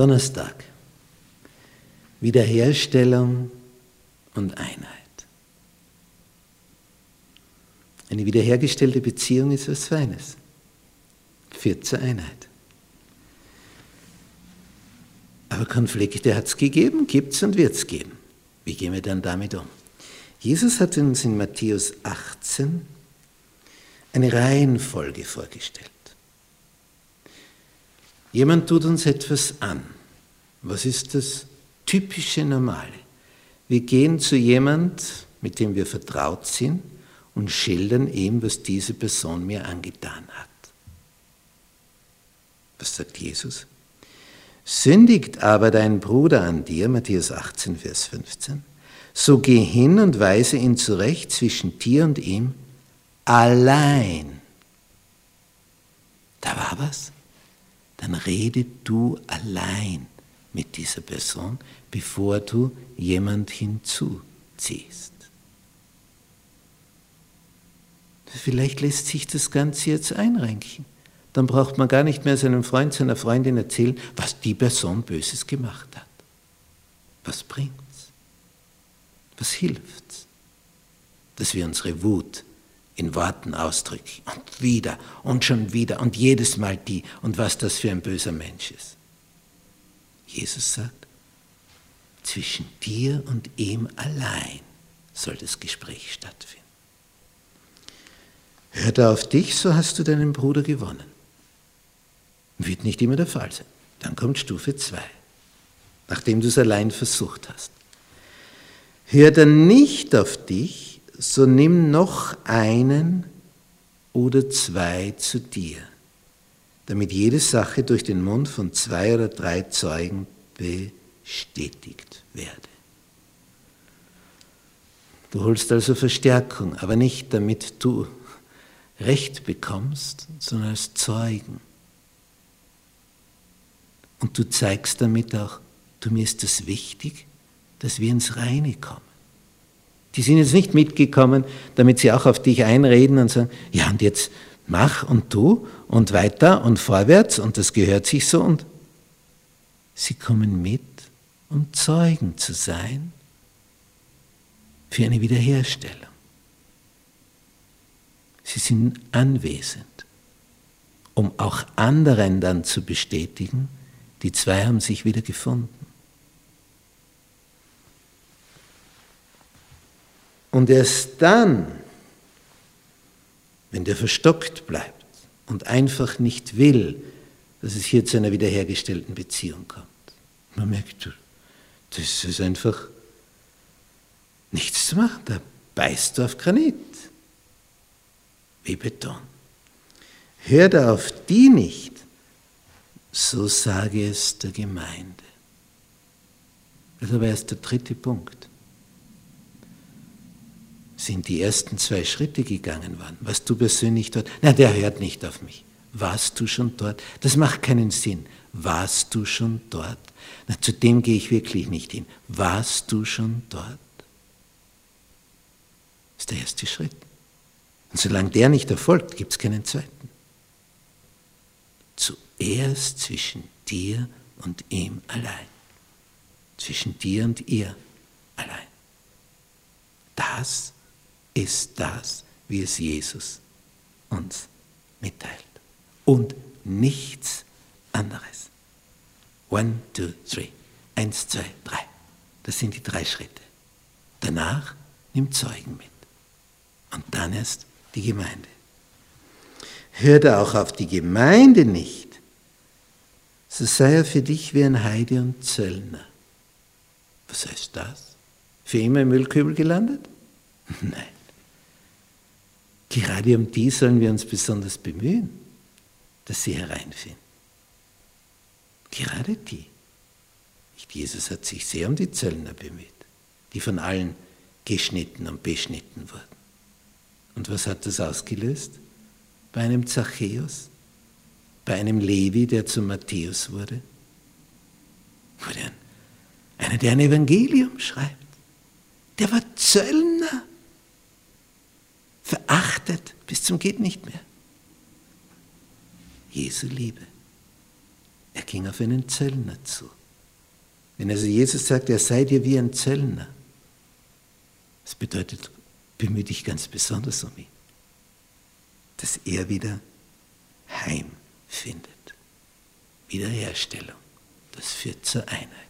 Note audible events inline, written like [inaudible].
Donnerstag. Wiederherstellung und Einheit. Eine wiederhergestellte Beziehung ist was Feines. Führt zur Einheit. Aber Konflikte hat es gegeben, gibt es und wird es geben. Wie gehen wir dann damit um? Jesus hat uns in Matthäus 18 eine Reihenfolge vorgestellt. Jemand tut uns etwas an. Was ist das typische Normale? Wir gehen zu jemand, mit dem wir vertraut sind, und schildern ihm, was diese Person mir angetan hat. Was sagt Jesus? Sündigt aber dein Bruder an dir, Matthäus 18, Vers 15, so geh hin und weise ihn zurecht zwischen dir und ihm allein. Da war was. Dann rede du allein mit dieser Person, bevor du jemand hinzuziehst. Vielleicht lässt sich das Ganze jetzt einrenken. Dann braucht man gar nicht mehr seinem Freund, seiner Freundin erzählen, was die Person Böses gemacht hat. Was bringt's? Was hilft's? Dass wir unsere Wut in Worten ausdrücken und wieder und schon wieder und jedes Mal die und was das für ein böser Mensch ist. Jesus sagt, zwischen dir und ihm allein soll das Gespräch stattfinden. Hört er auf dich, so hast du deinen Bruder gewonnen. Wird nicht immer der Fall sein. Dann kommt Stufe 2, nachdem du es allein versucht hast. Hört er nicht auf dich, so nimm noch einen oder zwei zu dir, damit jede Sache durch den Mund von zwei oder drei Zeugen bestätigt werde. Du holst also Verstärkung, aber nicht damit du Recht bekommst, sondern als Zeugen. Und du zeigst damit auch, du mir ist es wichtig, dass wir ins Reine kommen. Die sind jetzt nicht mitgekommen, damit sie auch auf dich einreden und sagen, ja und jetzt mach und tu und weiter und vorwärts und das gehört sich so und sie kommen mit, um Zeugen zu sein für eine Wiederherstellung. Sie sind anwesend, um auch anderen dann zu bestätigen, die zwei haben sich wieder gefunden. Und erst dann, wenn der verstockt bleibt und einfach nicht will, dass es hier zu einer wiederhergestellten Beziehung kommt, man merkt, das ist einfach nichts zu machen, da beißt du auf Granit wie Beton. Hört auf die nicht, so sage es der Gemeinde. Das ist aber erst der dritte Punkt. Sind die ersten zwei Schritte gegangen worden, was du persönlich dort, na, der hört nicht auf mich. Warst du schon dort? Das macht keinen Sinn. Warst du schon dort? Na, zu dem gehe ich wirklich nicht hin. Warst du schon dort? Das ist der erste Schritt. Und solange der nicht erfolgt, gibt es keinen zweiten. Zuerst zwischen dir und ihm allein. Zwischen dir und ihr allein. Das ist das, wie es Jesus uns mitteilt. Und nichts anderes. One, two, three. Eins, zwei, drei. Das sind die drei Schritte. Danach nimm Zeugen mit. Und dann erst die Gemeinde. Hört auch auf die Gemeinde nicht, so sei er für dich wie ein Heide und Zöllner. Was heißt das? Für immer im Müllkübel gelandet? [laughs] Nein. Gerade um die sollen wir uns besonders bemühen, dass sie hereinfinden. Gerade die. Jesus hat sich sehr um die Zöllner bemüht, die von allen geschnitten und beschnitten wurden. Und was hat das ausgelöst? Bei einem Zachäus, bei einem Levi, der zu Matthäus wurde, wurde ein, einer, der ein Evangelium schreibt. Der war Zöllner, verachtet bis zum geht nicht mehr. Jesu Liebe. Er ging auf einen Zöllner zu. Wenn also Jesus sagt, er sei dir wie ein Zöllner, das bedeutet, bemühe dich ganz besonders um ihn, dass er wieder Heim findet. Wiederherstellung, das führt zur Einheit.